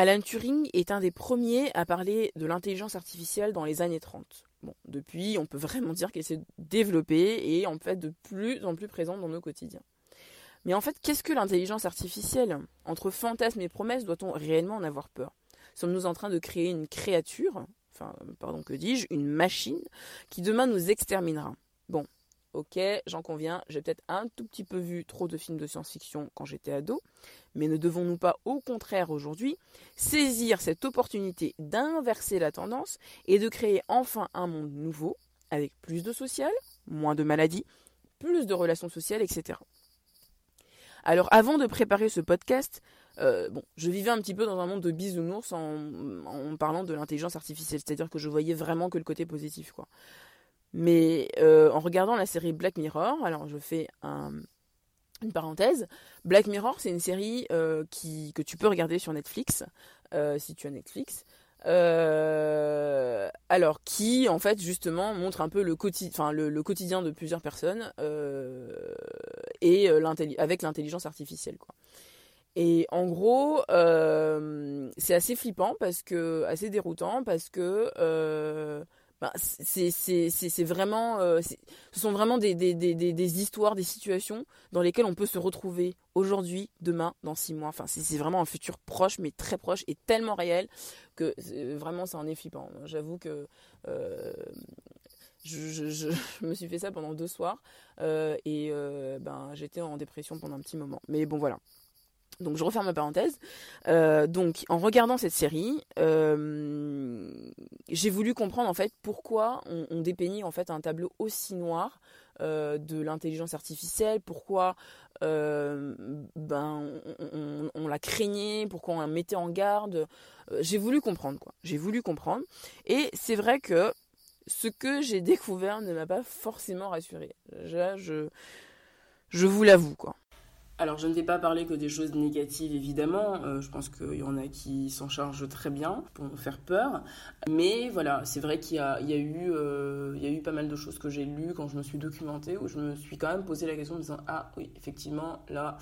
Alan Turing est un des premiers à parler de l'intelligence artificielle dans les années 30. Bon, depuis, on peut vraiment dire qu'elle s'est développée et en fait de plus en plus présente dans nos quotidiens. Mais en fait, qu'est-ce que l'intelligence artificielle? Entre fantasmes et promesses, doit-on réellement en avoir peur? Sommes-nous en train de créer une créature, enfin, pardon, que dis-je, une machine, qui demain nous exterminera? Bon, ok, j'en conviens, j'ai peut-être un tout petit peu vu trop de films de science-fiction quand j'étais ado, mais ne devons-nous pas au contraire aujourd'hui saisir cette opportunité d'inverser la tendance et de créer enfin un monde nouveau, avec plus de social, moins de maladies, plus de relations sociales, etc. Alors avant de préparer ce podcast, euh, je vivais un petit peu dans un monde de bisounours en, parlant de l'intelligence artificielle, c'est-à-dire que je voyais vraiment que le côté positif, quoi. Mais euh, en regardant la série Black Mirror, alors je fais une parenthèse, Black Mirror, c'est une série euh, qui, que tu peux regarder sur Netflix, si tu as Netflix. Euh, alors qui en fait justement montre un peu le, quotidien de plusieurs personnes euh, et euh, avec l'intelligence artificielle. Et en gros, c'est assez flippant parce que assez déroutant parce que ben, c'est vraiment, euh, ce sont vraiment des, histoires, des situations dans lesquelles on peut se retrouver aujourd'hui, demain, dans six mois. C'est vraiment un futur proche, mais très proche et tellement réel que vraiment, ça en est flippant. J'avoue que euh, je, me suis fait ça pendant deux soirs euh, et ben, j'étais en dépression pendant un petit moment. Mais bon, voilà. Donc je referme ma parenthèse. Euh, donc en regardant cette série, euh, j'ai voulu comprendre en fait pourquoi on, dépeignit en fait un tableau aussi noir euh, de l'intelligence artificielle, pourquoi ben on, la craignait, pourquoi on la mettait en garde. j'ai voulu comprendre quoi. J'ai voulu comprendre. Et c'est vrai que ce que j'ai découvert ne m'a pas forcément rassuré. je je vous l'avoue quoi. Alors, je ne vais pas parler que des choses négatives, évidemment. Euh, je pense qu'il y en a qui s'en chargent très bien pour nous faire peur. Mais voilà, c'est vrai qu'il y, a, eu, euh, y a eu pas mal de choses que j'ai lues quand je me suis documentée, où je me suis quand même posé la question en me disant Ah oui, effectivement, là,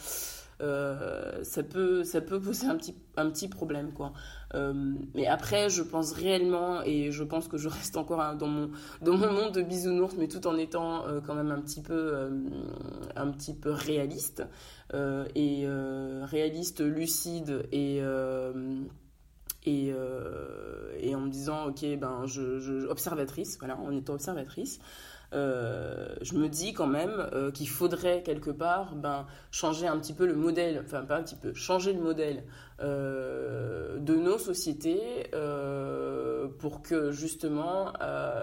euh, ça, peut, ça peut poser un petit, un petit problème. quoi. Euh, mais après, je pense réellement, et je pense que je reste encore dans, mon, dans mon monde de bisounours, mais tout en étant euh, quand même un petit peu, un petit peu réaliste, et réaliste, lucide, et et, en me disant ok ben je, observatrice voilà en étant observatrice euh, je me dis quand même euh, qu'il faudrait quelque part ben, changer un petit peu le modèle, enfin pas un petit peu, changer le modèle euh, de nos sociétés pour que justement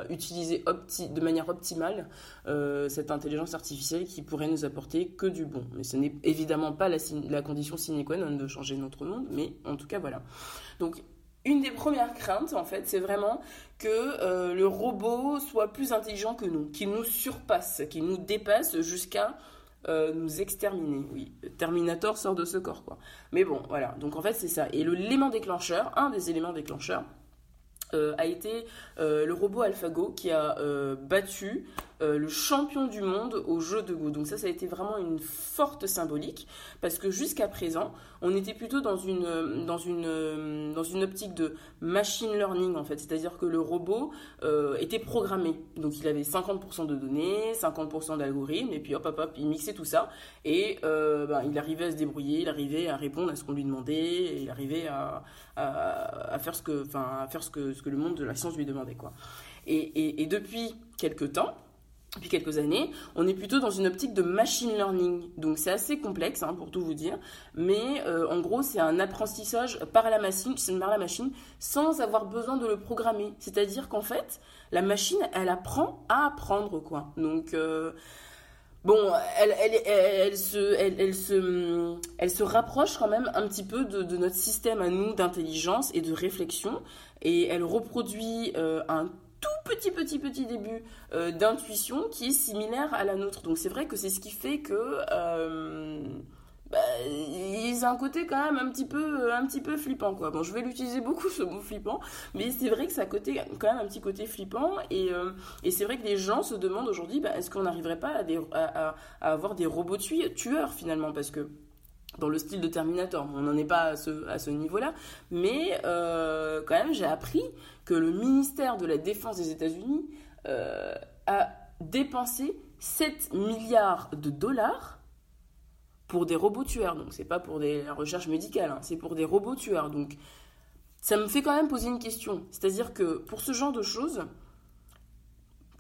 utiliser de manière optimale cette intelligence artificielle qui pourrait nous apporter que du bon. Mais ce n'est évidemment pas la, la condition sine qua non de changer notre monde, mais en tout cas voilà. Donc une des premières craintes, en fait, c'est vraiment que euh, le robot soit plus intelligent que nous, qu'il nous surpasse, qu'il nous dépasse jusqu'à euh, nous exterminer. Oui, Terminator sort de ce corps, quoi. Mais bon, voilà. Donc en fait, c'est ça. Et l'élément déclencheur, un des éléments déclencheurs, euh, a été le robot AlphaGo qui a battu le champion du monde au jeu de Go. Donc ça, ça a été vraiment une forte symbolique parce que jusqu'à présent, on était plutôt dans une, optique de machine learning en fait, c'est-à-dire que le robot euh, était programmé. Donc il avait 50% de données, 50% d'algorithmes et puis hop hop hop, il mixait tout ça et euh, ben, il arrivait à se débrouiller, il arrivait à répondre à ce qu'on lui demandait, il arrivait à, faire ce que, ce que, le monde de la science lui demandait quoi. Et, et, et depuis quelques temps, depuis quelques années, on est plutôt dans une optique de machine learning. Donc c'est assez complexe hein, pour tout vous dire, mais euh, en gros c'est un apprentissage par la machine, par la machine, sans avoir besoin de le programmer. C'est-à-dire qu'en fait, la machine, elle apprend à apprendre quoi. Donc euh, bon, elle, elle, elle, se, elle, se, elle se rapproche quand même un petit peu de, notre système à nous d'intelligence et de réflexion, et elle reproduit euh, un petit, petit, petit début euh, d'intuition qui est similaire à la nôtre. Donc c'est vrai que c'est ce qui fait que... Euh, bah, un côté quand même un petit peu un petit peu flippant quoi. Bon je vais l'utiliser beaucoup ce mot flippant mais c'est vrai que ça a côté quand même un petit côté flippant. Et, euh, c'est vrai que les gens se demandent aujourd'hui bah, est-ce qu'on n'arriver pas à, avoir des robots tueurs finalement? Parce que dans le style de Terminator. On n'en est pas à ce, niveau-là, mais euh, quand même, j'ai appris que le ministère de la Défense des États-Unis euh, a dépensé 7 milliards de dollars pour des robots tueurs. Donc, c'est pas pour des recherches médicales, hein, c'est pour des robots tueurs. Donc, ça me fait quand même poser une question. C'est-à-dire que pour ce genre de choses,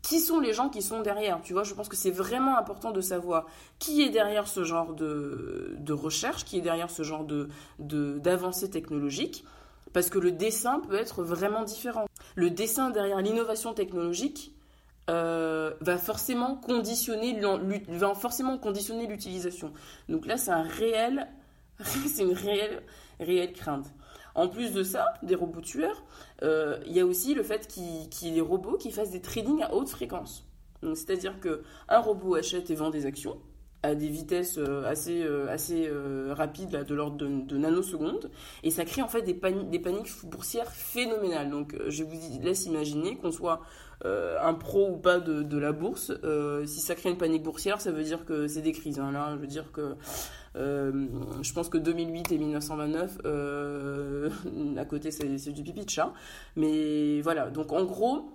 qui sont les gens qui sont derrière Tu vois, je pense que c'est vraiment important de savoir qui est derrière ce genre de, de recherche, qui est derrière ce genre de d'avancée technologique, parce que le dessin peut être vraiment différent. Le dessin derrière l'innovation technologique euh, va forcément conditionner l'utilisation. Donc là, c'est un réel, une réelle crainte. En plus de ça, des robots tueurs, euh, il y a aussi le fait qu'il y ait des robots qui fassent des trading à haute fréquence. C'est-à-dire qu'un robot achète et vend des actions à des vitesses euh, assez, euh, assez rapides, là, de l'ordre de, nanosecondes, et ça crée en fait des, paniques, des paniques boursières phénoménales. Donc je vous laisse imaginer qu'on soit un pro ou pas de, la bourse. si ça crée une panique boursière, ça veut dire que c'est des crises. Hein. Là, je veux dire que je pense que 2008 et 1929, euh, à côté, c'est du pipi de chat. Mais voilà, donc en gros,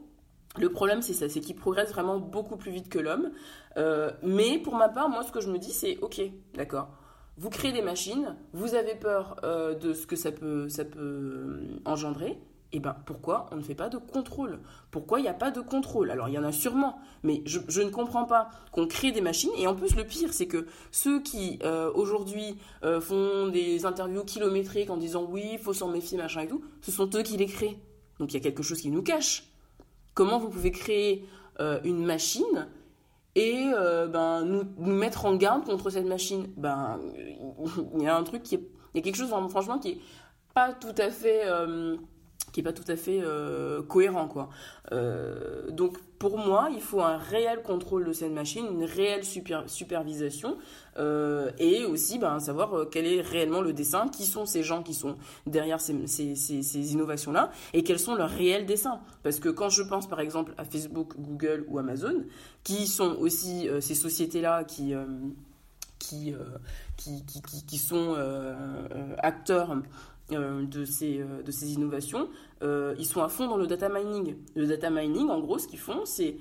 le problème, c'est ça, c'est qu'il progresse vraiment beaucoup plus vite que l'homme. Euh, mais pour ma part, moi, ce que je me dis, c'est ok, d'accord. Vous créez des machines, vous avez peur de ce que ça peut, ça peut engendrer eh ben, pourquoi on ne fait pas de contrôle? Pourquoi il n'y a pas de contrôle? Alors, il y en a sûrement, mais je, ne comprends pas qu'on crée des machines. Et en plus, le pire, c'est que ceux qui, euh, aujourd'hui, euh, font des interviews kilométriques en disant oui, il faut s'en méfier, machin et tout, ce sont eux qui les créent. Donc, il y a quelque chose qui nous cache. Comment vous pouvez créer euh, une machine et ben, nous, mettre en garde contre cette machine? Ben, il y a un truc qui est... Il y a quelque chose, franchement, qui est pas tout à fait qui est pas tout à fait euh, cohérent quoi. Euh, donc pour moi, il faut un réel contrôle de cette machine, une réelle super, supervision euh, et aussi ben, savoir quel est réellement le dessin, qui sont ces gens qui sont derrière ces, ces, ces, innovations-là et quels sont leurs réels dessins. Parce que quand je pense par exemple à Facebook, Google ou Amazon, qui sont aussi ces sociétés-là qui, qui, qui, qui, sont acteurs de, ces, euh, de ces innovations, euh, ils sont à fond dans le data mining. Le data mining, en gros, ce qu'ils font, c'est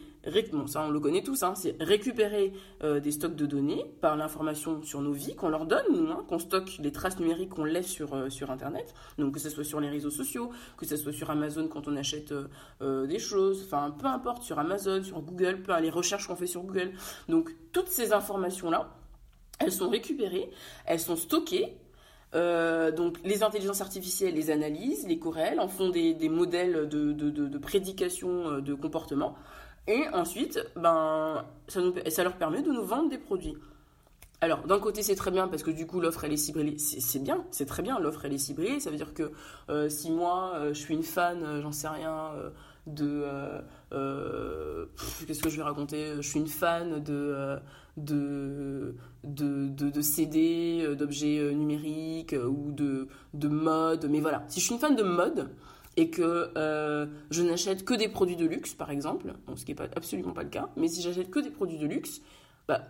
bon, ça on le connaît tous, hein, c'est récupérer des stocks de données par l'information sur nos vies qu'on leur donne, hein, qu'on stocke les traces numériques qu'on laisse sur, sur Internet, donc que ce soit sur les réseaux sociaux, que ce soit sur Amazon quand on achète des choses, enfin peu importe, sur Amazon, sur Google, peu, les recherches qu'on fait sur Google. Donc toutes ces informations-là, elles sont récupérées, elles sont stockées euh, donc les intelligences artificielles les analysent, les corrèlent, en font des, modèles de, de, prédication euh, de comportement. Et ensuite, ben, ça, leur permet de nous vendre des produits. Alors, d'un côté, c'est très bien parce que du coup, l'offre, elle est ciblée. C'est bien, c'est très bien, l'offre, elle est ciblée. Ça veut dire que euh, si moi, je suis une fan, j'en sais rien, de. Qu'est-ce que je vais raconter? Je suis une fan de de, de, CD, euh, d'objets euh, numériques euh, ou de, de mode. Mais voilà, si je suis une fan de mode et que je n'achète que des produits de luxe, par exemple, ce qui n'est pas, absolument pas le cas, mais si j'achète que des produits de luxe, bah,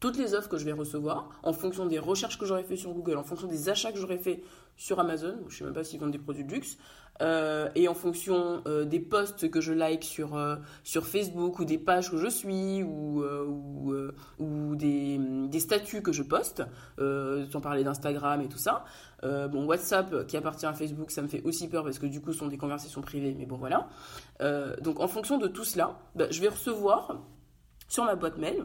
toutes les offres que je vais recevoir, en fonction des recherches que j'aurais fait sur Google, en fonction des achats que j'aurais fait sur Amazon, je ne sais même pas s'ils vendent des produits de luxe, euh, et en fonction euh, des posts que je like sur, euh, sur Facebook ou des pages que je suis ou des, des, statuts que je poste, sans parler d'Instagram et tout ça. bon, WhatsApp qui appartient à Facebook, ça me fait aussi peur parce que du coup, ce sont des conversations privées, mais bon, voilà. donc, en fonction de tout cela, bah, je vais recevoir sur ma boîte mail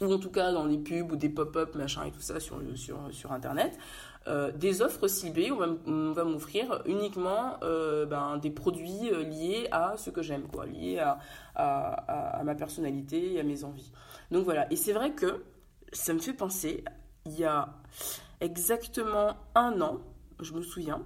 ou en tout cas dans des pubs ou des pop-up, machin et tout ça sur, sur, sur Internet, euh, des offres ciblées où on va m'offrir uniquement euh, ben, des produits euh, liés à ce que j'aime, quoi, liés à, à, ma personnalité et à mes envies. Donc voilà, et c'est vrai que ça me fait penser, il y a exactement un an, je me souviens,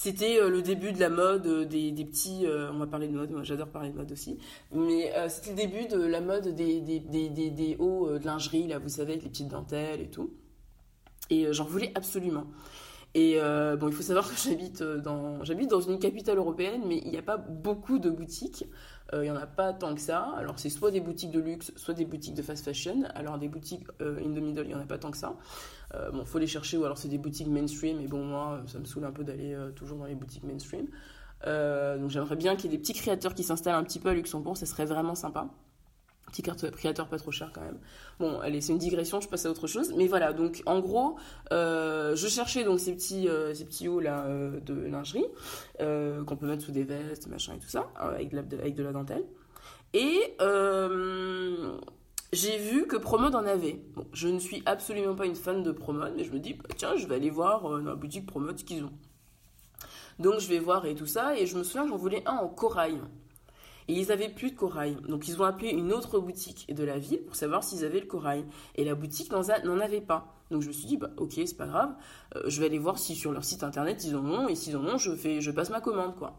c'était euh, le début de la mode euh, des, petits. Euh, on va parler de mode, moi j'adore parler de mode aussi. Mais c'était le début de la mode des, des, des, hauts de lingerie, là, vous savez, avec les petites dentelles et tout. Et j'en voulais absolument. Et bon, il faut savoir que j'habite dans, j'habite dans une capitale européenne, mais il n'y a pas beaucoup de boutiques. Il n'y en a pas tant que ça. Alors, c'est soit des boutiques de luxe, soit des boutiques de fast fashion. Alors, des boutiques in the middle, il n'y en a pas tant que ça. bon, faut les chercher, ou alors c'est des boutiques mainstream. Mais bon, moi, ça me saoule un peu d'aller toujours dans les boutiques mainstream. donc, j'aimerais bien qu'il y ait des petits créateurs qui s'installent un petit peu à Luxembourg. Ça serait vraiment sympa. Petit créateur pas trop cher quand même. Bon, allez, c'est une digression, je passe à autre chose. Mais voilà, donc en gros, euh, je cherchais donc ces petits, euh, ces petits hauts là euh, de lingerie qu'on peut mettre sous des vestes, machin et tout ça, avec de la, avec de la dentelle. Et j'ai vu que Promode en avait. Bon, je ne suis absolument pas une fan de Promode, mais je me dis, bah, tiens, je vais aller voir dans la boutique Promode ce qu'ils ont. Donc je vais voir et tout ça, et je me souviens j'en voulais un en corail. Et ils avaient plus de corail. Donc ils ont appelé une autre boutique de la ville pour savoir s'ils avaient le corail. Et la boutique n'en avait pas. Donc je me suis dit, bah ok, c'est pas grave. Euh, je vais aller voir si sur leur site internet ils en ont. Et s'ils en ont, je, je passe ma commande, quoi.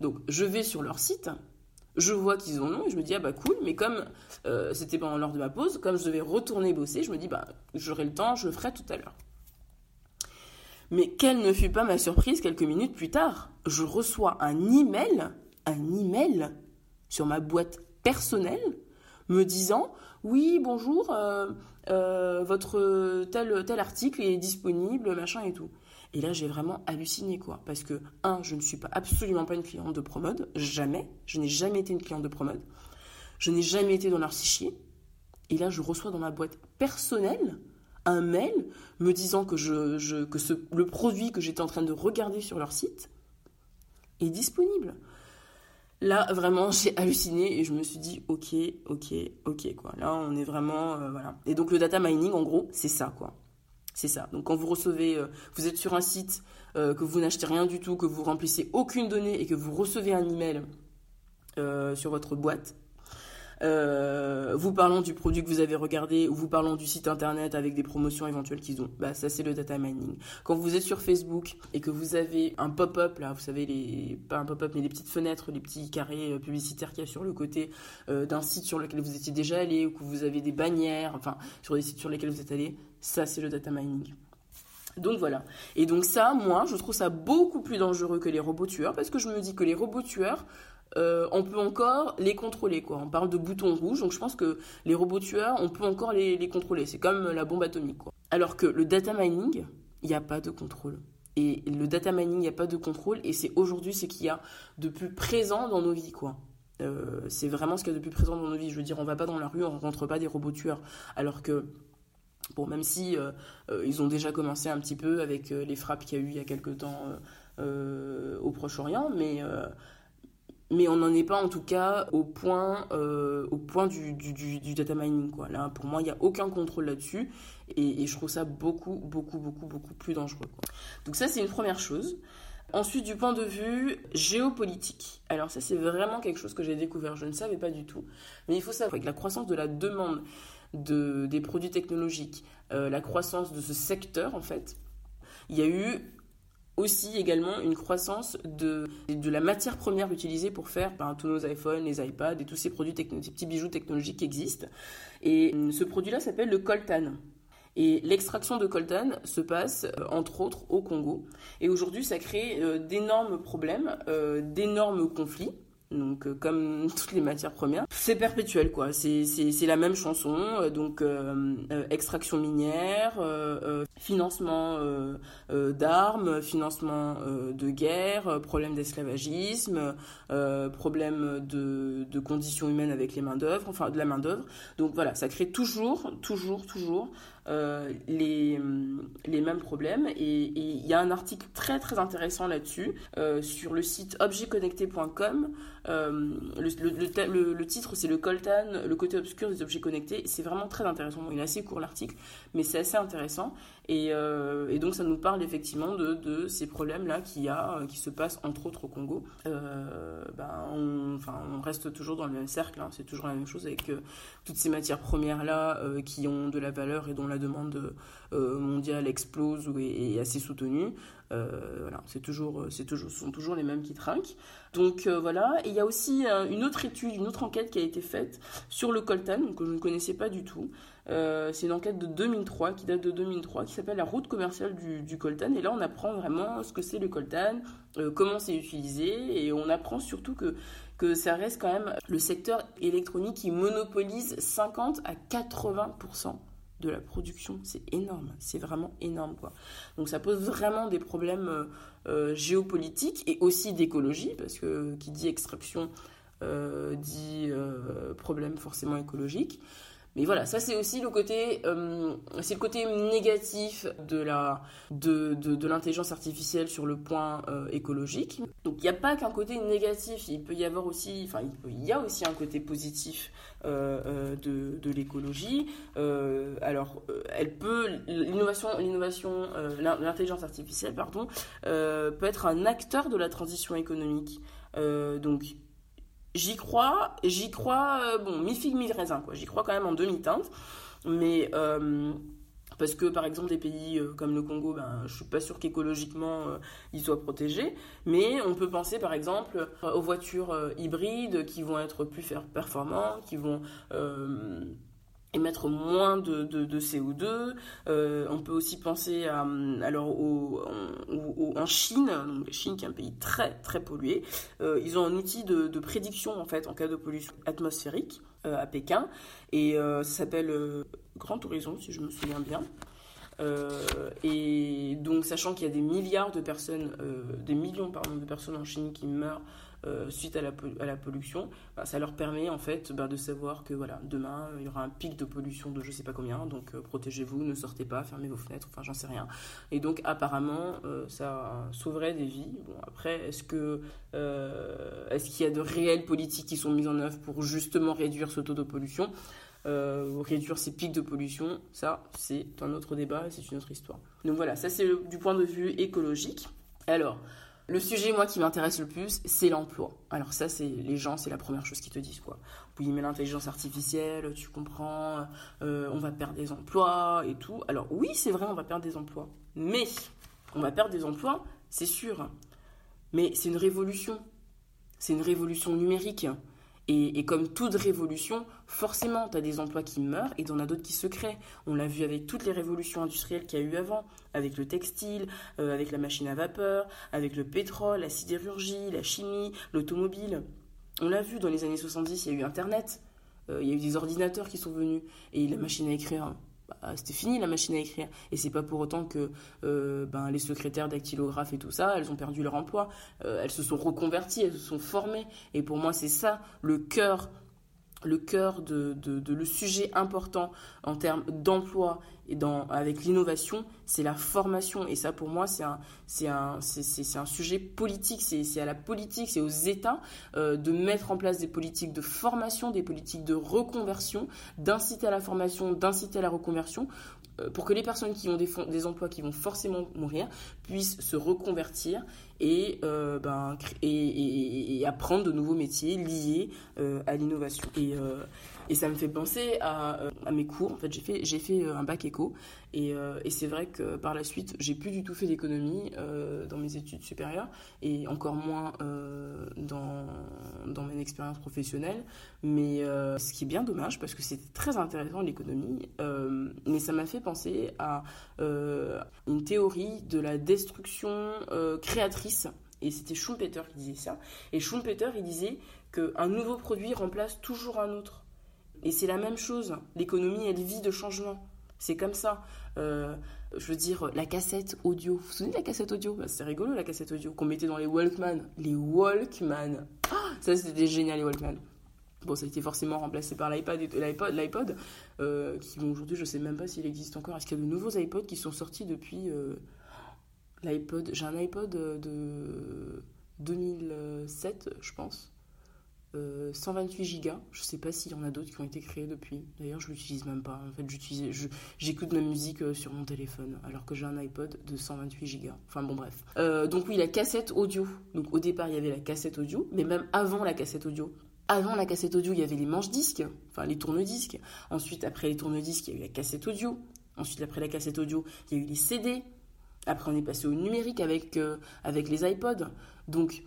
Donc je vais sur leur site. Je vois qu'ils en ont et je me dis, ah bah cool, mais comme euh, c'était pendant l'heure de ma pause, comme je devais retourner bosser, je me dis, bah j'aurai le temps, je le ferai tout à l'heure. Mais quelle ne fut pas ma surprise quelques minutes plus tard Je reçois un email, un email sur ma boîte personnelle me disant oui bonjour euh, euh, votre tel article est disponible machin et tout. Et là j'ai vraiment halluciné quoi. Parce que un je ne suis pas absolument pas une cliente de Promode. Jamais. Je n'ai jamais été une cliente de Promode. Je n'ai jamais été dans leur fichier. Et là je reçois dans ma boîte personnelle un mail me disant que je, que le produit que j'étais en train de regarder sur leur site est disponible Là, vraiment, j'ai halluciné et je me suis dit, ok, ok, ok, quoi. Là, on est vraiment, euh, voilà. Et donc, le data mining, en gros, c'est ça, quoi. C'est ça. Donc, quand vous recevez, euh, vous êtes sur un site, euh, que vous n'achetez rien du tout, que vous remplissez aucune donnée et que vous recevez un email sur votre boîte, euh, vous parlant du produit que vous avez regardé ou vous parlant du site internet avec des promotions éventuelles qu'ils ont. Bah ça c'est le data mining. Quand vous êtes sur Facebook et que vous avez un pop-up là, vous savez les pas un pop-up mais les petites fenêtres, les petits carrés euh, publicitaires qu'il y a sur le côté euh, d'un site sur lequel vous étiez déjà allé ou que vous avez des bannières, enfin sur des sites sur lesquels vous êtes allé, ça c'est le data mining. Donc voilà. Et donc ça, moi, je trouve ça beaucoup plus dangereux que les robots tueurs parce que je me dis que les robots tueurs, euh, on peut encore les contrôler. Quoi. On parle de boutons rouges, donc je pense que les robots tueurs, on peut encore les, contrôler. C'est comme la bombe atomique. Quoi. Alors que le data mining, il n'y a pas de contrôle. Et le data mining, il n'y a pas de contrôle, et c'est aujourd'hui ce qu'il y a de plus présent dans nos vies. quoi. Euh, c'est vraiment ce qu'il y a de plus présent dans nos vies. Je veux dire, on va pas dans la rue, on rencontre pas des robots tueurs. Alors que Bon, même si euh, ils ont déjà commencé un petit peu avec les frappes qu'il y a eu il y a quelque temps au Proche-Orient, mais mais on n'en est pas en tout cas au point, euh, au point du, du, data mining. Quoi. Là, pour moi, il n'y a aucun contrôle là-dessus et, je trouve ça beaucoup, beaucoup, beaucoup, beaucoup plus dangereux. Donc ça, c'est une première chose. Ensuite, du point de vue géopolitique. Alors ça, c'est vraiment quelque chose que j'ai découvert. Je ne savais pas du tout. Mais il faut savoir que la croissance de la demande de, des produits technologiques, euh, la croissance de ce secteur, en fait, il y a eu aussi également une croissance de, de la matière première utilisée pour faire ben, tous nos iPhones, les iPads et tous ces produits, petits bijoux technologiques qui existent. Et euh, ce produit-là s'appelle le coltan. Et l'extraction de coltan se passe euh, entre autres au Congo. Et aujourd'hui, ça crée euh, d'énormes problèmes, d'énormes conflits donc euh, comme toutes les matières premières. C'est perpétuel quoi, c'est la même chanson, euh, donc euh, extraction minière, financement d'armes, financement de guerre, problème d'esclavagisme, problème de, de, conditions humaines avec les mains d'œuvre, enfin de la main d'œuvre. Donc voilà, ça crée toujours, toujours, toujours euh, les, les mêmes problèmes. Et il y a un article très très intéressant là-dessus euh, sur le site objectconnecté.com. Euh, le, le, titre c'est le coltan, le côté obscur des objets connectés. C'est vraiment très intéressant. il est assez court l'article, mais c'est assez intéressant. Et, et, donc ça nous parle effectivement de, ces problèmes-là qui, a, qui se passent entre autres au Congo. Ben, on, enfin, on reste toujours dans le même cercle, hein. c'est toujours la même chose avec toutes ces matières premières-là qui ont de la valeur et dont la demande euh, mondiale explose ou est, assez soutenue. Euh, voilà, c'est toujours, c'est toujours, ce sont toujours les mêmes qui trinquent. Donc euh, voilà, et il y a aussi une autre étude, une autre enquête qui a été faite sur le coltan, que je ne connaissais pas du tout, c'est une enquête de 2003, qui date de 2003, qui s'appelle La route commerciale du, coltan. Et là, on apprend vraiment ce que c'est le coltan, comment c'est utilisé, et on apprend surtout que que ça reste quand même le secteur électronique qui monopolise 50 à 80% de la production. C'est énorme, c'est vraiment énorme quoi. Donc ça pose vraiment des problèmes euh, euh, géopolitiques et aussi d'écologie, parce que qui dit extraction euh, dit problème forcément écologique. Mais voilà, ça c'est aussi le côté, euh, c'est le côté négatif de la de, de, l'intelligence artificielle sur le point euh, écologique. Donc il n'y a pas qu'un côté négatif, il peut y avoir aussi, enfin il, y a aussi un côté positif euh, de, de l'écologie. alors elle peut l'innovation, l'intelligence artificielle pardon, peut être un acteur de la transition économique. donc j'y crois, j'y crois, euh, bon, mi-figue, mi-raisin, quoi. J'y crois quand même en demi-teinte. Mais euh, parce que par exemple des pays euh, comme le Congo, ben, je suis pas sûr qu'écologiquement ils soient protégés, mais on peut penser par exemple aux voitures hybrides qui vont être plus performantes, qui vont émettre moins de, de, CO2. Euh, on peut aussi penser à, alors au, en Chine, donc Chine qui est un pays très très pollué. Euh, ils ont un outil de, de, prédiction en fait en cas de pollution atmosphérique euh, à Pékin et ça s'appelle Grand Horizon si je me souviens bien. et donc sachant qu'il y a des milliards de personnes, des millions pardon, de personnes en Chine qui meurent euh, suite à la, pollution, bah, ça leur permet en fait bah, de savoir que voilà, demain il y aura un pic de pollution de je sais pas combien, donc euh, protégez-vous, ne sortez pas, fermez vos fenêtres, enfin j'en sais rien. Et donc apparemment euh, ça sauverait des vies. Bon après, est-ce que est-ce qu'il y a de réelles politiques qui sont mises en œuvre pour justement réduire ce taux de pollution? Réduire ces pics de pollution, ça c'est un autre débat c'est une autre histoire. Donc voilà, ça c'est du point de vue écologique. Alors, le sujet, moi, qui m'intéresse le plus, c'est l'emploi. Alors ça, c'est les gens, c'est la première chose qu'ils te disent, quoi. Oui, mais l'intelligence artificielle, tu comprends, euh, on va perdre des emplois et tout. Alors oui, c'est vrai, on va perdre des emplois. Mais on va perdre des emplois, c'est sûr. Mais c'est une révolution. C'est une révolution numérique. Et, comme toute révolution, forcément, tu as des emplois qui meurent et en as d'autres qui se créent. On l'a vu avec toutes les révolutions industrielles qu'il y a eu avant, avec le textile, euh, avec la machine à vapeur, avec le pétrole, la sidérurgie, la chimie, l'automobile. On l'a vu dans les années 70, il y a eu Internet, euh, il y a eu des ordinateurs qui sont venus et la machine à écrire. Bah, c'était fini la machine à écrire. Et c'est pas pour autant que euh, ben, les secrétaires dactylographes et tout ça, elles ont perdu leur emploi. Euh, elles se sont reconverties, elles se sont formées. Et pour moi, c'est ça le cœur le cœur de, le sujet important en termes d'emploi et dans, avec l'innovation, c'est la formation. Et ça, pour moi, c'est un, c'est un, c'est, un sujet politique. C'est, à la politique, c'est aux États euh, de mettre en place des politiques de formation, des politiques de reconversion, d'inciter à la formation, d'inciter à la reconversion pour que les personnes qui ont des, emplois qui vont forcément mourir puissent se reconvertir et, euh, ben, apprendre de nouveaux métiers liés euh, à l'innovation. Et ça me fait penser à, à mes cours. En fait, j'ai fait, fait un bac éco et, et c'est vrai que par la suite, j'ai plus du tout fait d'économie dans mes études supérieures et encore moins dans, dans mes expériences professionnelles. Mais ce qui est bien dommage parce que c'était très intéressant l'économie, mais ça m'a fait penser à euh, une théorie de la destruction euh, créatrice. Et c'était Schumpeter qui disait ça. Et Schumpeter, il disait qu'un nouveau produit remplace toujours un autre. Et c'est la même chose. L'économie, elle vit de changement. C'est comme ça. Euh, je veux dire, la cassette audio. Vous vous souvenez de la cassette audio? Bah, C'est rigolo, la cassette audio qu'on mettait dans les Walkman. Les Walkman. Ah, ça, c'était génial, les Walkman. Bon, ça a été forcément remplacé par l'iPad l'iPod, l'iPod euh, qui aujourd'hui, je sais même pas s'il existe encore. Est-ce qu'il y a de nouveaux iPods qui sont sortis depuis euh, l'iPod? J'ai un iPod de 2007, je pense. 128 Go. Je sais pas s'il y en a d'autres qui ont été créés depuis. D'ailleurs, je l'utilise même pas. En fait, j'écoute ma musique euh, sur mon téléphone, alors que j'ai un iPod de 128 Go. Enfin bon, bref. donc oui, la cassette audio. Donc au départ, il y avait la cassette audio, mais même avant la cassette audio, avant la cassette audio, il y avait les manches-disques, enfin les tourne-disques. Ensuite, après les tourne-disques, il y a eu la cassette audio. Ensuite, après la cassette audio, il y a eu les CD. Après, on est passé au numérique avec, euh, avec les iPods. Donc,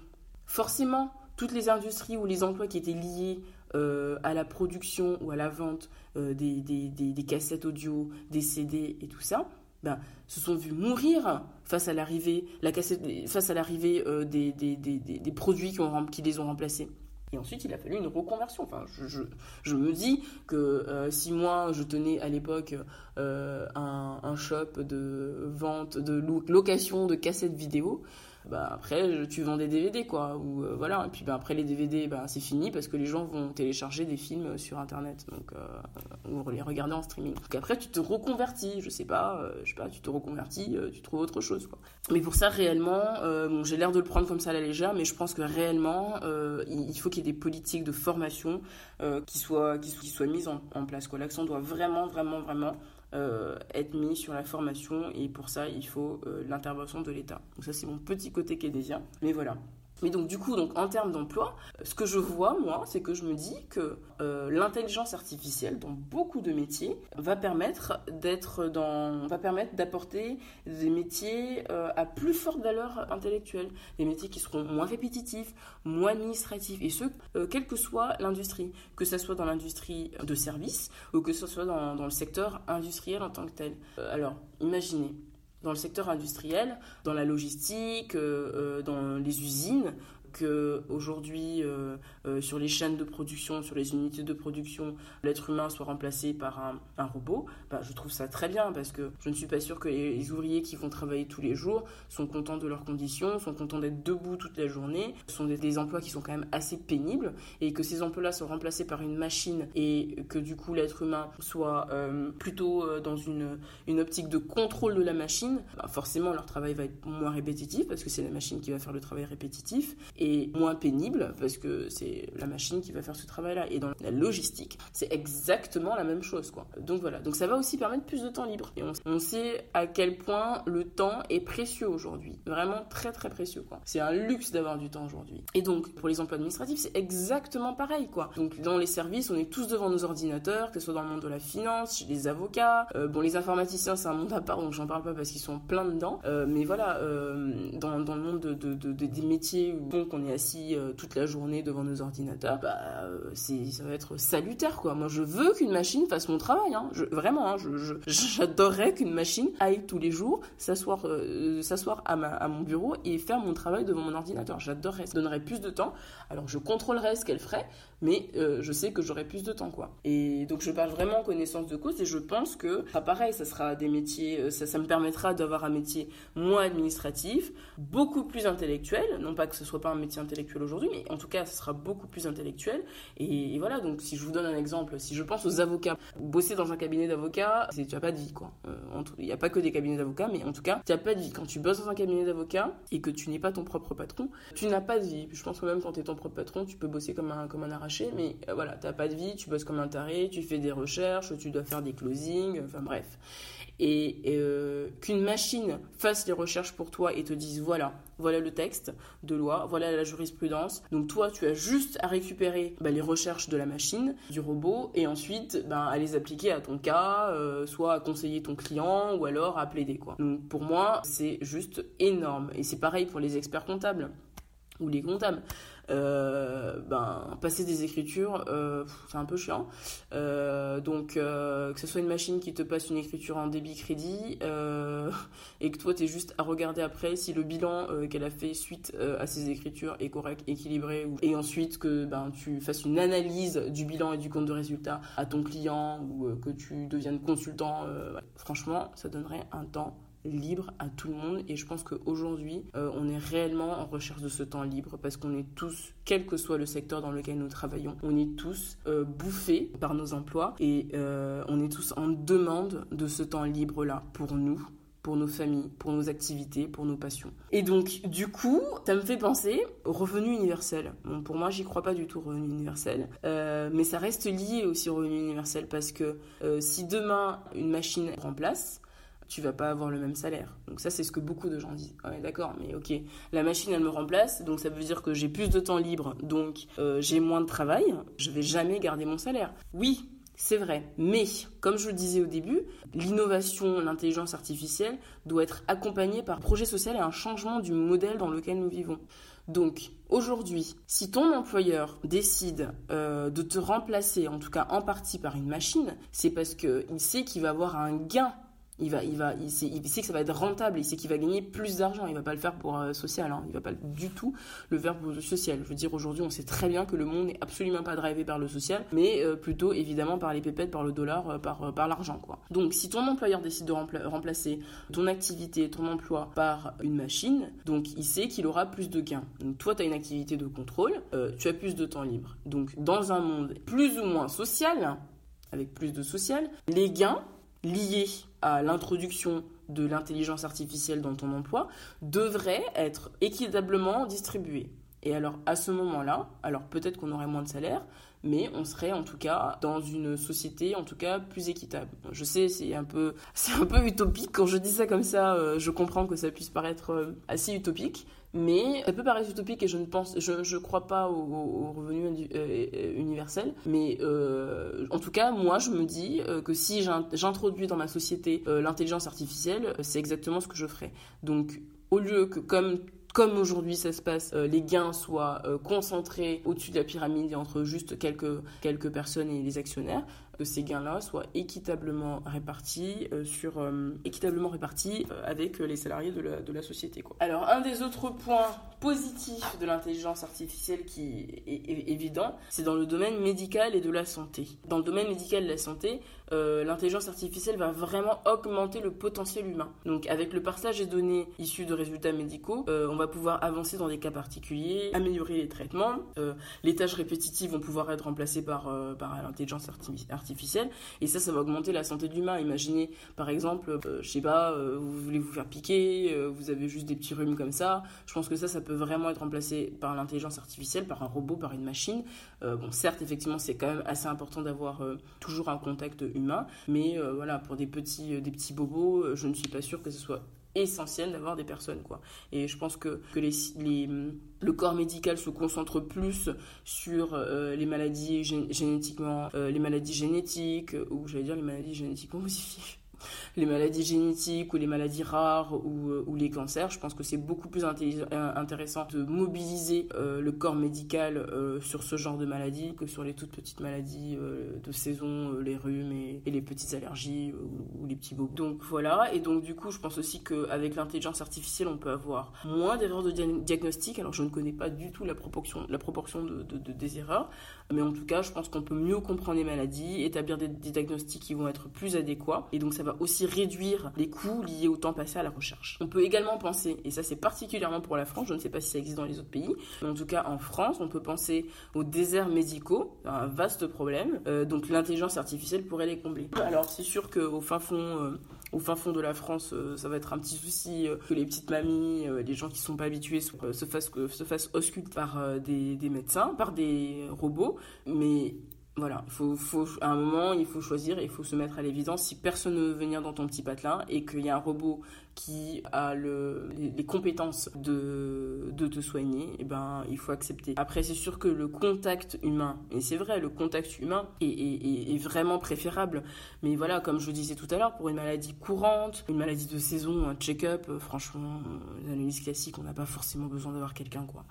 forcément, toutes les industries ou les emplois qui étaient liés à la production ou à la vente des, des, des, cassettes audio, des CD et tout ça, ben, se sont vus mourir face à l'arrivée, la cassette, face à l'arrivée des, des, produits qui, ont, qui les ont remplacés. Et ensuite, il a fallu une reconversion. Enfin, je, je, me dis que euh, si moi, je tenais à l'époque euh, un, un, shop de vente, de location de cassettes vidéo, bah après tu vends des DVD quoi ou euh, voilà. Et puis bah, après les DVD bah, c'est fini parce que les gens vont télécharger des films sur internet donc euh, ou les regarder en streaming. Donc après tu te reconvertis je sais pas euh, je sais pas tu te reconvertis tu trouves autre chose quoi. Mais pour ça réellement bon, j'ai l'air de le prendre comme ça à la légère mais je pense que réellement il faut qu'il y ait des politiques de formation qui soient qui, soient mises en, en place quoi. L'accent doit vraiment vraiment vraiment euh, être mis sur la formation et pour ça il faut euh, l'intervention de l'État. Donc ça c'est mon petit côté keynésien, mais voilà. Mais donc du coup, donc en termes d'emploi, ce que je vois moi, c'est que je me dis que euh, l'intelligence artificielle dans beaucoup de métiers va permettre d'être dans, va permettre d'apporter des métiers euh, à plus forte valeur intellectuelle, des métiers qui seront moins répétitifs, moins administratifs, et ce, euh, quelle que soit l'industrie, que ce soit dans l'industrie de services ou que ce soit dans, dans le secteur industriel en tant que tel. alors, imaginez, dans le secteur industriel, dans la logistique, euh, euh, dans les usines, que aujourd'hui euh, euh, sur les chaînes de production, sur les unités de production, l'être humain soit remplacé par un, robot, bah, je trouve ça très bien parce que je ne suis pas sûre que les, ouvriers qui vont travailler tous les jours sont contents de leurs conditions, sont contents d'être debout toute la journée. Ce sont des, emplois qui sont quand même assez pénibles et que ces emplois-là soient remplacés par une machine et que du coup l'être humain soit euh, plutôt dans une, une optique de contrôle de la machine, bah, forcément leur travail va être moins répétitif parce que c'est la machine qui va faire le travail répétitif et moins pénible parce que c'est la machine qui va faire ce travail-là. Et dans la logistique, c'est exactement la même chose, quoi. Donc voilà. Donc ça va aussi permettre plus de temps libre. Et on, sait à quel point le temps est précieux aujourd'hui. Vraiment très très précieux, quoi. C'est un luxe d'avoir du temps aujourd'hui. Et donc pour les emplois administratifs, c'est exactement pareil, quoi. Donc dans les services, on est tous devant nos ordinateurs, que ce soit dans le monde de la finance, chez les avocats. Euh, bon, les informaticiens, c'est un monde à part, donc j'en parle pas parce qu'ils sont plein dedans. Euh, mais voilà, euh, dans, dans, le monde de, de, des métiers où bon, on est assis euh, toute la journée devant nos ordinateurs, bah, euh, c'est, ça va être salutaire, quoi. Moi, je veux qu'une machine fasse mon travail, hein. Vraiment, hein, j'adorerais qu'une machine aille tous les jours s'asseoir, euh, à, à mon bureau et faire mon travail devant mon ordinateur. J'adorerais. Ça donnerait plus de temps. Alors, je contrôlerais ce qu'elle ferait, mais je sais que j'aurai plus de temps, quoi. Et donc, je parle vraiment en connaissance de cause et je pense que, ah, pareil, ça sera des métiers, ça, ça me permettra d'avoir un métier moins administratif, beaucoup plus intellectuel, non pas que ce soit pas un métier intellectuel aujourd'hui, mais en tout cas, ce sera beaucoup plus intellectuel. Et, voilà, donc si je vous donne un exemple, si je pense aux avocats, bosser dans un cabinet d'avocats, tu n'as pas de vie, quoi. Euh, il n'y a pas que des cabinets d'avocats, mais en tout cas, tu n'as pas de vie. Quand tu bosses dans un cabinet d'avocats et que tu n'es pas ton propre patron, tu n'as pas de vie. Je pense que même quand tu es ton propre patron, tu peux bosser comme un, comme un mais euh, voilà, tu n'as pas de vie, tu bosses comme un taré, tu fais des recherches, tu dois faire des closings, enfin bref et euh, qu'une machine fasse les recherches pour toi et te dise voilà, voilà le texte de loi, voilà la jurisprudence. Donc toi, tu as juste à récupérer bah, les recherches de la machine, du robot, et ensuite bah, à les appliquer à ton cas, euh, soit à conseiller ton client ou alors à plaider quoi. Donc pour moi, c'est juste énorme. Et c'est pareil pour les experts comptables ou les comptables. Euh, ben, passer des écritures, euh, c'est un peu chiant. Euh, donc, que ce soit une machine qui te passe une écriture en débit crédit et que toi, tu es juste à regarder après si le bilan qu'elle a fait suite à ces écritures est correct, équilibré, et ensuite que ben, tu fasses une analyse du bilan et du compte de résultat à ton client ou que tu deviennes consultant. Franchement, ça donnerait un temps libre à tout le monde et je pense qu'aujourd'hui euh, on est réellement en recherche de ce temps libre parce qu'on est tous, quel que soit le secteur dans lequel nous travaillons, on est tous euh, bouffés par nos emplois et euh, on est tous en demande de ce temps libre là pour nous pour nos familles, pour nos activités, pour nos passions. Et donc, du coup, ça me fait penser au revenu universel. Pour moi, j'y crois pas du tout, revenu universel. mais ça reste lié aussi au revenu universel parce que si demain, une machine remplace, tu vas pas avoir le même salaire. Donc ça, c'est ce que beaucoup de gens disent. Ouais, d'accord, mais ok, la machine, elle me remplace, donc ça veut dire que j'ai plus de temps libre, donc euh, j'ai moins de travail, je vais jamais garder mon salaire. Oui, C'est vrai. Mais, comme je le disais au début, l'innovation, l'intelligence artificielle doit être accompagnée par un projet social et un changement du modèle dans lequel nous vivons. Donc, aujourd'hui, si ton employeur décide euh, de te remplacer, en tout cas en partie par une machine, c'est parce qu'il sait qu'il va avoir un gain il va, il va, il sait, que ça va être rentable, il sait qu'il va gagner plus d'argent. Il va pas le faire pour euh, social, hein. il va pas du tout le faire pour social. Je veux dire, aujourd'hui, on sait très bien que le monde n'est absolument pas drivé par le social, mais euh, plutôt évidemment par les pépettes, par le dollar, euh, par, l'argent. Donc, si ton employeur décide de remplacer ton activité, ton emploi par une machine, donc il sait qu'il aura plus de gains. Donc, toi, tu as une activité de contrôle, tu as plus de temps libre. Donc, dans un monde plus ou moins social, avec plus de social, les gains liés à l'introduction de l'intelligence artificielle dans ton emploi devraient être équitablement distribués. Et alors à ce moment-là, alors peut-être qu'on aurait moins de salaire, mais on serait en tout cas dans une société en tout cas plus équitable. Je sais, c'est un peu c'est un peu utopique quand je dis ça comme ça, euh, je comprends que ça puisse paraître euh, assez utopique, mais ça peut paraître utopique et je ne pense, je, je crois pas au, revenu euh, universel. Mais en tout cas, moi, je me dis que si j'introduis dans ma société l'intelligence artificielle, c'est exactement ce que je ferai. Donc, au lieu que comme comme aujourd'hui ça se passe, les gains soient concentrés au-dessus de la pyramide et entre juste quelques, quelques personnes et les actionnaires, que ces gains-là soient équitablement répartis, euh, sur, euh, équitablement répartis euh, avec les salariés de la, de la société. Quoi. Alors, un des autres points positifs de l'intelligence artificielle qui est, évident, c'est dans le domaine médical et de la santé. Dans le domaine médical et de la santé, l'intelligence artificielle va vraiment augmenter le potentiel humain. Donc, avec le partage des données issues de résultats médicaux, on va pouvoir avancer dans des cas particuliers, améliorer les traitements, les tâches répétitives vont pouvoir être remplacées par, par l'intelligence artificielle et ça, ça va augmenter la santé de l'humain. Imaginez, par exemple, euh, je sais pas, euh, vous voulez vous faire piquer, euh, vous avez juste des petits rhumes comme ça. Je pense que ça, ça peut vraiment être remplacé par l'intelligence artificielle, par un robot, par une machine. bon, certes, effectivement, c'est quand même assez important d'avoir toujours un contact humain, mais voilà, pour des petits, des petits bobos, je ne suis pas sûre que ce soit essentiel d'avoir des personnes quoi. Et je pense que, que les, les, le corps médical se concentre plus sur euh, les maladies génétiquement euh, les maladies génétiques ou j'allais dire les maladies génétiquement modifiées les maladies génétiques ou les maladies rares ou, euh, ou les cancers. Je pense que c'est beaucoup plus euh, intéressant de mobiliser euh, le corps médical sur ce genre de maladies que sur les toutes petites maladies de saison, les rhumes et, les petites allergies ou, les petits bobos. Donc voilà, et donc du coup je pense aussi qu'avec l'intelligence artificielle on peut avoir moins d'erreurs de diagnostic. Alors je ne connais pas du tout la proportion, la proportion de, des erreurs, mais en tout cas je pense qu'on peut mieux comprendre les maladies, établir des, diagnostics qui vont être plus adéquats, et donc ça va aussi réduire les coûts liés au temps passé à la recherche. On peut également penser, et ça c'est particulièrement pour la France, je ne sais pas si ça existe dans les autres pays, mais en tout cas en France, on peut penser aux déserts médicaux, un vaste problème, euh, donc l'intelligence artificielle pourrait les combler. Alors c'est sûr qu'au fin fond... Euh, au fin fond de la France, euh, ça va être un petit souci que les petites mamies, les gens qui sont pas habitués se fassent, se par des médecins, par des robots. Mais voilà, il faut, faut, à un moment, il faut choisir et il faut se mettre à l'évidence si personne ne veut venir dans ton petit patelin et qu'il y a un robot qui a le, les, compétences de, de te soigner, et eh ben, il faut accepter. Après, c'est sûr que le contact humain, et c'est vrai, le contact humain est, vraiment préférable. Mais voilà, comme je disais tout à l'heure, pour une maladie courante, une maladie de saison, un check-up, euh, franchement, les analyses classiques, on n'a pas forcément besoin d'avoir quelqu'un, quoi.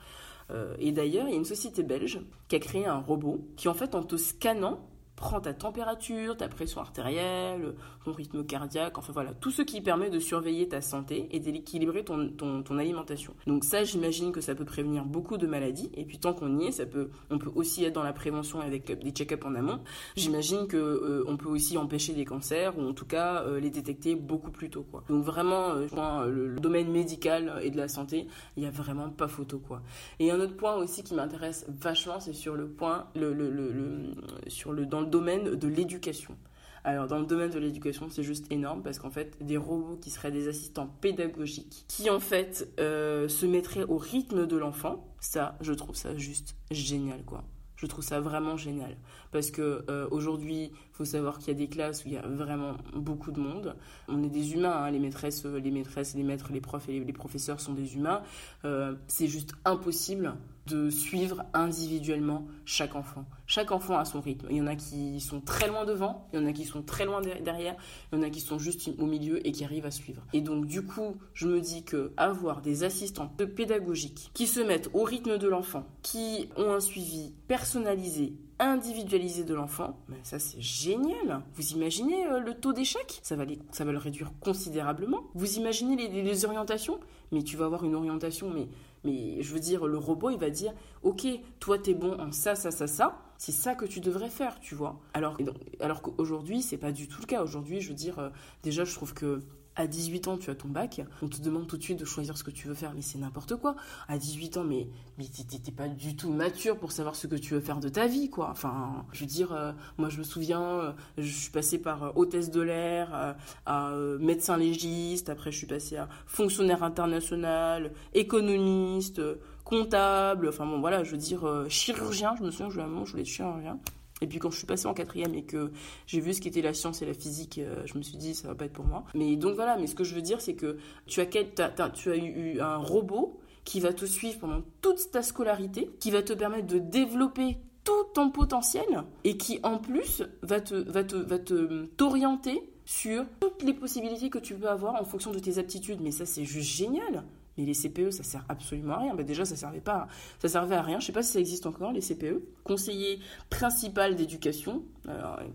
Euh, et d'ailleurs, il y a une société belge qui a créé un robot qui, en fait, en te scannant, prend ta température, ta pression artérielle, ton rythme cardiaque, enfin voilà, tout ce qui permet de surveiller ta santé et d'équilibrer ton, ton, alimentation. Donc ça, j'imagine que ça peut prévenir beaucoup de maladies. Et puis tant qu'on y est, ça peut, on peut aussi être dans la prévention avec des check-ups en amont. J'imagine que euh, on peut aussi empêcher des cancers ou en tout cas euh, les détecter beaucoup plus tôt. Quoi. Donc vraiment, euh, le, domaine médical et de la santé, il y a vraiment pas photo quoi. Et un autre point aussi qui m'intéresse vachement, c'est sur le point, le, le, le, sur le dans le domaine de l'éducation. Alors dans le domaine de l'éducation, c'est juste énorme parce qu'en fait, des robots qui seraient des assistants pédagogiques, qui en fait euh, se mettraient au rythme de l'enfant, ça, je trouve ça juste génial, quoi. Je trouve ça vraiment génial parce que euh, aujourd'hui, faut savoir qu'il y a des classes où il y a vraiment beaucoup de monde. On est des humains, hein, les maîtresses, les maîtresses, les maîtres, les profs et les, professeurs sont des humains. Euh, c'est juste impossible de suivre individuellement chaque enfant. Chaque enfant a son rythme. Il y en a qui sont très loin devant, il y en a qui sont très loin derrière, il y en a qui sont juste au milieu et qui arrivent à suivre. Et donc du coup, je me dis que avoir des assistants pédagogiques qui se mettent au rythme de l'enfant, qui ont un suivi personnalisé, individualisé de l'enfant, ben ça c'est génial. Vous imaginez euh, le taux d'échec? Ça va, le réduire considérablement. Vous imaginez les, les orientations? Mais tu vas avoir une orientation, mais mais je veux dire, le robot, il va dire, ok, toi, t'es bon en ça, ça, ça, ça. C'est ça que tu devrais faire, tu vois. Alors, alors qu'aujourd'hui, c'est pas du tout le cas. Aujourd'hui, je veux dire, euh, déjà, je trouve que à 18 ans, tu as ton bac, on te demande tout de suite de choisir ce que tu veux faire, mais c'est n'importe quoi. À 18 ans, mais, mais t'es pas du tout mature pour savoir ce que tu veux faire de ta vie, quoi. Enfin, je veux dire, euh, moi je me souviens, euh, je suis passée par euh, hôtesse de l'air, à médecin légiste, après je suis passée à fonctionnaire international, économiste, comptable, enfin bon voilà, je veux dire, chirurgien, je me souviens, je, je voulais être chirurgien. Et puis quand je suis passée en quatrième et que j'ai vu ce qu'était la science et la physique, euh, je me suis dit ça va pas être pour moi. Mais donc voilà, mais ce que je veux dire c'est que tu as, tu as eu un robot qui va te suivre pendant toute ta scolarité, qui va te permettre de développer tout ton potentiel et qui en plus va te va te va te t'orienter sur toutes les possibilités que tu peux avoir en fonction de tes aptitudes. Mais ça c'est juste génial. Mais les CPE, ça sert absolument à rien. Bah déjà, ça servait pas, ça servait à rien. Je sais pas si ça existe encore les CPE. Conseiller principal d'éducation.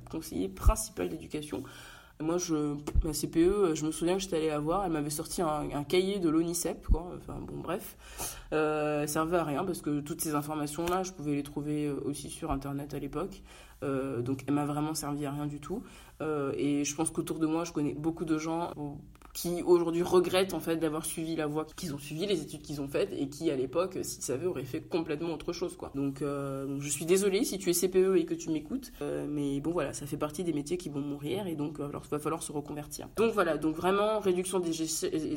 conseiller principal d'éducation. Moi, je, ma CPE, je me souviens que j'étais allée la voir, elle m'avait sorti un, cahier de l'ONICEP. Enfin, bon, bref. Euh, ça servait à rien parce que toutes ces informations-là, je pouvais les trouver euh, aussi sur Internet à l'époque. Euh, donc, elle m'a vraiment servi à rien du tout. Euh, et je pense qu'autour de moi, je connais beaucoup de gens qui aujourd'hui regrettent en fait d'avoir suivi la voie qu'ils ont suivi, les études qu'ils ont faites et qui à l'époque, s'ils savaient, auraient fait complètement autre chose quoi. Donc, euh, je suis désolée si tu es CPE et que tu m'écoutes, euh, mais bon voilà, ça fait partie des métiers qui vont mourir et donc il va falloir se reconvertir. Donc voilà, donc vraiment réduction des,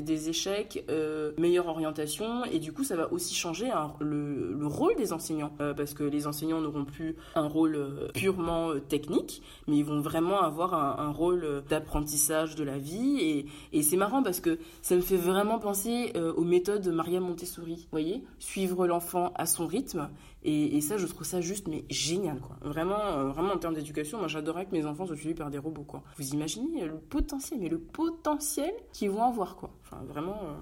des échecs, euh, meilleure orientation et du coup ça va aussi changer le, le, rôle des enseignants parce que les enseignants n'auront plus un rôle purement technique, mais ils vont vraiment avoir un, un rôle d'apprentissage de la vie et, et c'est marrant parce que ça me fait vraiment penser euh, aux méthodes de Maria Montessori. Vous voyez? Suivre l'enfant à son rythme. Et, ça, je trouve ça juste, mais génial, quoi. Vraiment, euh, vraiment en termes d'éducation, moi j'adorerais que mes enfants soient suivis par des robots, quoi. Vous imaginez le potentiel, mais le potentiel qu'ils vont avoir, quoi. Enfin, vraiment. Euh,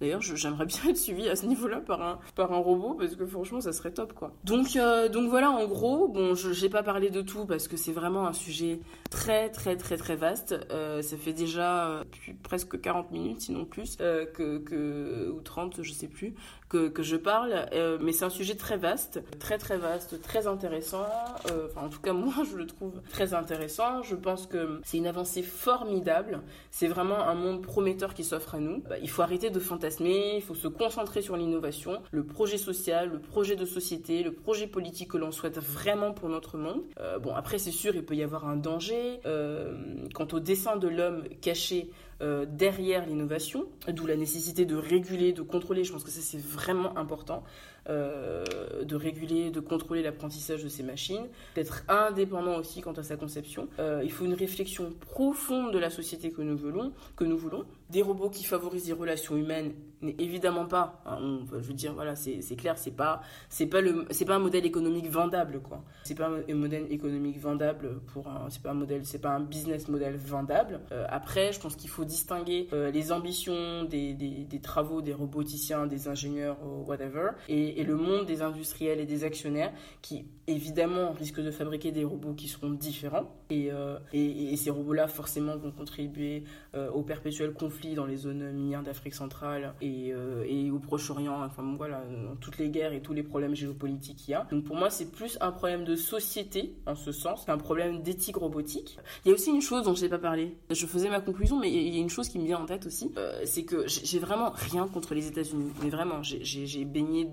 D'ailleurs, j'aimerais bien être suivi à ce niveau-là par un, robot parce que franchement, ça serait top quoi. Donc, euh, voilà, en gros, bon, je n'ai pas parlé de tout parce que c'est vraiment un sujet très, très, très, très vaste. Euh, ça fait déjà euh, presque 40 minutes, sinon plus, que, que, ou 30, je sais plus, que, que je parle. mais c'est un sujet très vaste, très, très vaste, très intéressant. Enfin, en tout cas, moi, je le trouve très intéressant. Je pense que c'est une avancée formidable. C'est vraiment un monde prometteur qui s'offre à nous. Bah, il faut arrêter de fantasmer il faut se concentrer sur l'innovation, le projet social, le projet de société, le projet politique que l'on souhaite vraiment pour notre monde. Euh, bon, après, c'est sûr, il peut y avoir un danger. Euh, quant au dessin de l'homme caché euh, derrière l'innovation, d'où la nécessité de réguler, de contrôler, je pense que ça c'est vraiment important. Euh, de réguler, de contrôler l'apprentissage de ces machines, d'être indépendant aussi quant à sa conception. Euh, il faut une réflexion profonde de la société que nous voulons, que nous voulons. Des robots qui favorisent les relations humaines, évidemment pas. Hein, je veux dire, voilà, c'est clair, c'est pas, c'est pas le, c'est pas un modèle économique vendable, quoi. C'est pas un modèle économique vendable pour c'est pas un modèle, c'est pas un business model vendable. Euh, après, je pense qu'il faut distinguer les ambitions des, des, des, travaux des roboticiens, des ingénieurs, whatever, et, et le monde des industriels et des actionnaires qui évidemment risquent de fabriquer des robots qui seront différents et, euh, et, ces robots-là forcément vont contribuer euh, au perpétuel conflit dans les zones minières d'Afrique centrale et, euh, et au Proche-Orient, enfin voilà, dans toutes les guerres et tous les problèmes géopolitiques qu'il y a. Donc pour moi c'est plus un problème de société en ce sens qu'un problème d'éthique robotique. Il y a aussi une chose dont je n'ai pas parlé. Je faisais ma conclusion mais il y a une chose qui me vient en tête aussi, c'est que j'ai vraiment rien contre les États-Unis, mais vraiment j'ai baigné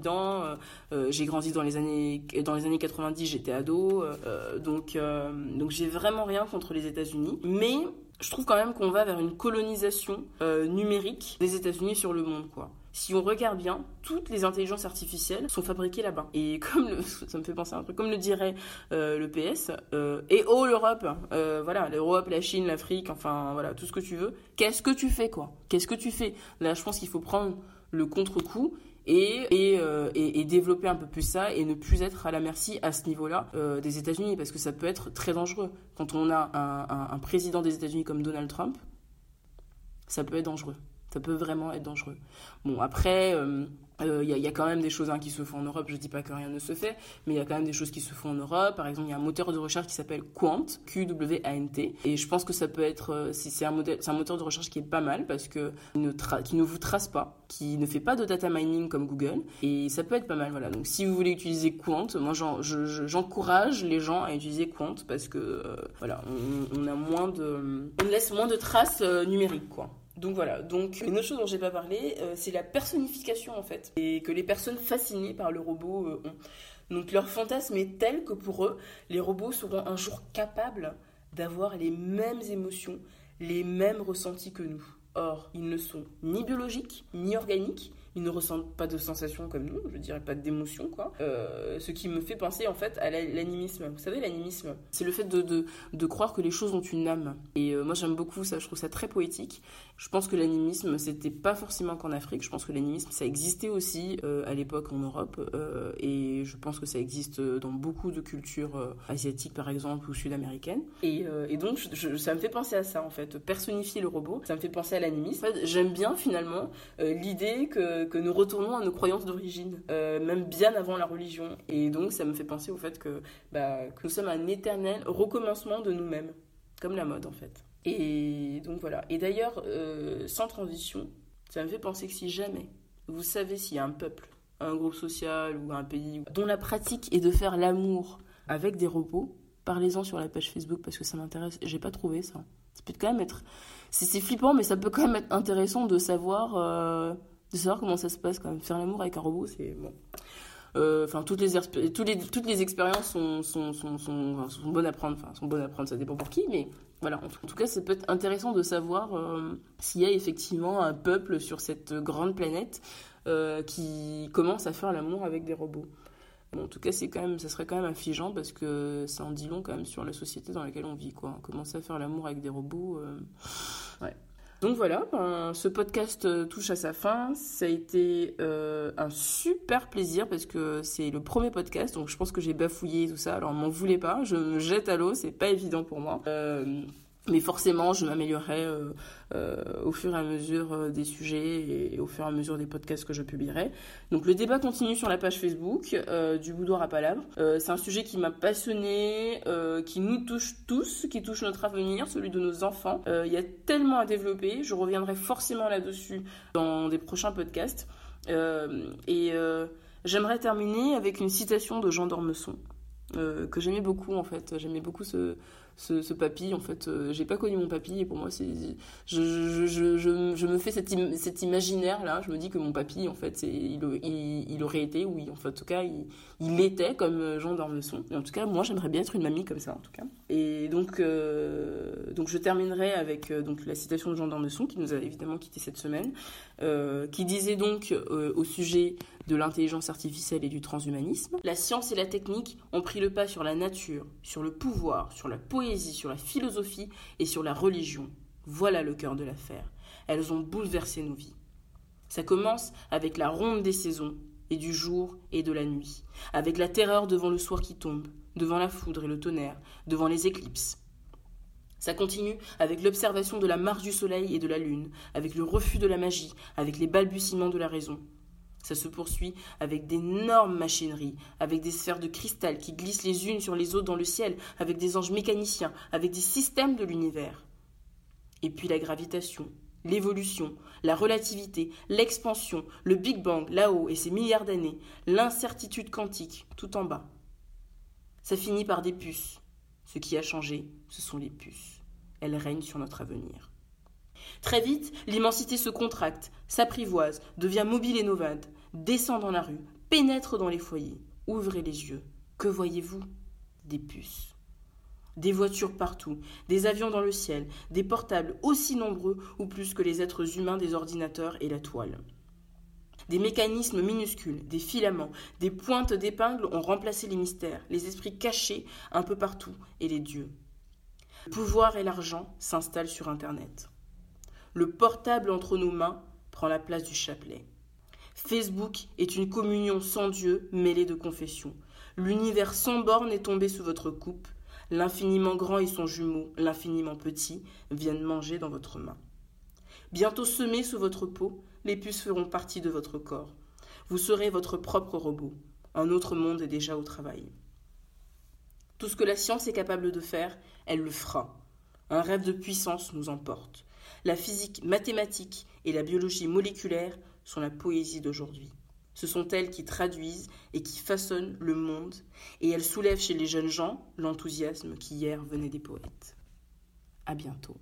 euh, j'ai grandi dans les années dans les années 90, j'étais ado, euh, donc donc j'ai vraiment rien contre les États-Unis, mais je trouve quand même qu'on va vers une colonisation numérique des États-Unis sur le monde, quoi si on regarde bien, toutes les intelligences artificielles sont fabriquées là-bas. Et comme ça me fait penser à un truc, comme le dirait le PS, et oh l'Europe, voilà, l'Europe, la Chine, l'Afrique, enfin voilà, tout ce que tu veux. Qu'est-ce que tu fais quoi? Qu'est-ce que tu fais? Là, je pense qu'il faut prendre le contre-coup euh, et, développer un peu plus ça et ne plus être à la merci à ce niveau-là euh, des États-Unis parce que ça peut être très dangereux. Quand on a un, un, président des États-Unis comme Donald Trump, ça peut être dangereux. Ça peut vraiment être dangereux. Bon, après, euh, il euh, y, a quand même des choses hein, qui se font en Europe, je dis pas que rien ne se fait, mais il y a quand même des choses qui se font en Europe. Par exemple, il y a un moteur de recherche qui s'appelle Quant, Q-W-A-N-T, et je pense que ça peut être, euh, c'est un, moteur de recherche qui est pas mal parce que ne, qui ne vous trace pas, qui ne fait pas de data mining comme Google, et ça peut être pas mal. Voilà. Donc si vous voulez utiliser Quant, moi j'encourage les gens à utiliser Quant parce que euh, voilà, on, a moins de, on laisse moins de traces numériques quoi. Donc voilà, donc une autre chose dont j'ai pas parlé, euh, c'est la personnification en fait, et que les personnes fascinées par le robot euh, ont. Donc leur fantasme est tel que pour eux, les robots seront un jour capables d'avoir les mêmes émotions, les mêmes ressentis que nous. Or, ils ne sont ni biologiques, ni organiques, ils ne ressentent pas de sensations comme nous, je dirais pas d'émotions, quoi. Euh, ce qui me fait penser en fait à l'animisme. Vous savez, l'animisme, c'est le fait de, de, de, croire que les choses ont une âme. Et euh, moi j'aime beaucoup ça, je trouve ça très poétique. Je pense que l'animisme, c'était pas forcément qu'en Afrique, je pense que l'animisme, ça existait aussi euh, à l'époque en Europe, et je pense que ça existe dans beaucoup de cultures asiatiques par exemple, ou sud-américaines. Et, et donc ça me fait penser à ça en fait, personnifier le robot, ça me fait penser à l'animisme. J'aime bien finalement l'idée que que, nous retournons à nos croyances d'origine, euh, même bien avant la religion. Et donc ça me fait penser au fait que, bah, nous sommes un éternel recommencement de nous-mêmes, comme la mode en fait. Et donc voilà. Et d'ailleurs, euh, sans transition, ça me fait penser que si jamais vous savez s'il y a un peuple, un groupe social ou un pays dont la pratique est de faire l'amour avec des robots, parlez-en sur la page Facebook parce que ça m'intéresse. J'ai pas trouvé ça. Ça peut quand même être. C'est flippant, mais ça peut quand même être intéressant de savoir. Euh, de savoir comment ça se passe quand même. Faire l'amour avec un robot, c'est bon. Euh, enfin, toutes les, toutes les, expériences sont, sont, sont, sont, bonnes à prendre. Enfin, sont bonnes à prendre, ça dépend pour qui, mais voilà. En tout cas, ça peut être intéressant de savoir euh, s'il y a effectivement un peuple sur cette grande planète euh, qui commence à faire l'amour avec des robots. Bon, en tout cas, quand même, ça serait quand même affligeant parce que ça en dit long quand même sur la société dans laquelle on vit, quoi. Commencer à faire l'amour avec des robots, ouais. Donc voilà, ben, ce podcast euh, touche à sa fin. Ça a été euh, un super plaisir parce que c'est le premier podcast, donc je pense que j'ai bafouillé tout ça. Alors m'en voulez pas, je me jette à l'eau, c'est pas évident pour moi. Euh, mais forcément, je m'améliorerai euh, euh, au fur et à mesure euh, des sujets et, au fur et à mesure des podcasts que je publierai. Donc le débat continue sur la page Facebook du Boudoir à Palabre. c'est un sujet qui m'a passionné, qui nous touche tous, qui touche notre avenir, celui de nos enfants. Il y a tellement à développer. Je reviendrai forcément là-dessus dans des prochains podcasts. et j'aimerais terminer avec une citation de Jean d'Ormesson. que j'aimais beaucoup en fait. J'aimais beaucoup ce, ce, papy. En fait, euh, j'ai pas connu mon papy et pour moi, c'est, je, je, je, je, me fais cet, cet imaginaire là. Je me dis que mon papy, en fait, c'est, il, il, aurait été, oui, en en tout cas, il, il était comme euh, Jean d'Ormesson. En tout cas, moi, j'aimerais bien être une mamie comme ça, en tout cas. Et donc, euh, donc je terminerai avec donc la citation de Jean d'Ormesson qui nous a évidemment quitté cette semaine, qui disait donc au sujet de l'intelligence artificielle et du transhumanisme. La science et la technique ont pris le pas sur la nature, sur le pouvoir, sur la poésie, sur la philosophie et sur la religion. Voilà le cœur de l'affaire. Elles ont bouleversé nos vies. Ça commence avec la ronde des saisons, et du jour et de la nuit, avec la terreur devant le soir qui tombe, devant la foudre et le tonnerre, devant les éclipses. Ça continue avec l'observation de la marche du soleil et de la lune, avec le refus de la magie, avec les balbutiements de la raison, ça se poursuit avec d'énormes machineries, avec des sphères de cristal qui glissent les unes sur les autres dans le ciel, avec des anges mécaniciens, avec des systèmes de l'univers. Et puis la gravitation, l'évolution, la relativité, l'expansion, le Big Bang là-haut et ses milliards d'années, l'incertitude quantique tout en bas. Ça finit par des puces. Ce qui a changé, ce sont les puces. Elles règnent sur notre avenir. Très vite, l'immensité se contracte, s'apprivoise, devient mobile et novade descend dans la rue, pénètre dans les foyers. Ouvrez les yeux. Que voyez-vous? Des puces. Des voitures partout, des avions dans le ciel, des portables aussi nombreux ou plus que les êtres humains des ordinateurs et la toile. Des mécanismes minuscules, des filaments, des pointes d'épingles ont remplacé les mystères, les esprits cachés un peu partout et les dieux. Le pouvoir et l'argent s'installent sur Internet. Le portable entre nos mains prend la place du chapelet. Facebook est une communion sans Dieu mêlée de confession. L'univers sans borne est tombé sous votre coupe. L'infiniment grand et son jumeau, l'infiniment petit, viennent manger dans votre main. Bientôt semés sous votre peau, les puces feront partie de votre corps. Vous serez votre propre robot. Un autre monde est déjà au travail. Tout ce que la science est capable de faire, elle le fera. Un rêve de puissance nous emporte. La physique mathématique et la biologie moléculaire sont la poésie d'aujourd'hui. Ce sont elles qui traduisent et qui façonnent le monde, et elles soulèvent chez les jeunes gens l'enthousiasme qui hier venait des poètes. À bientôt.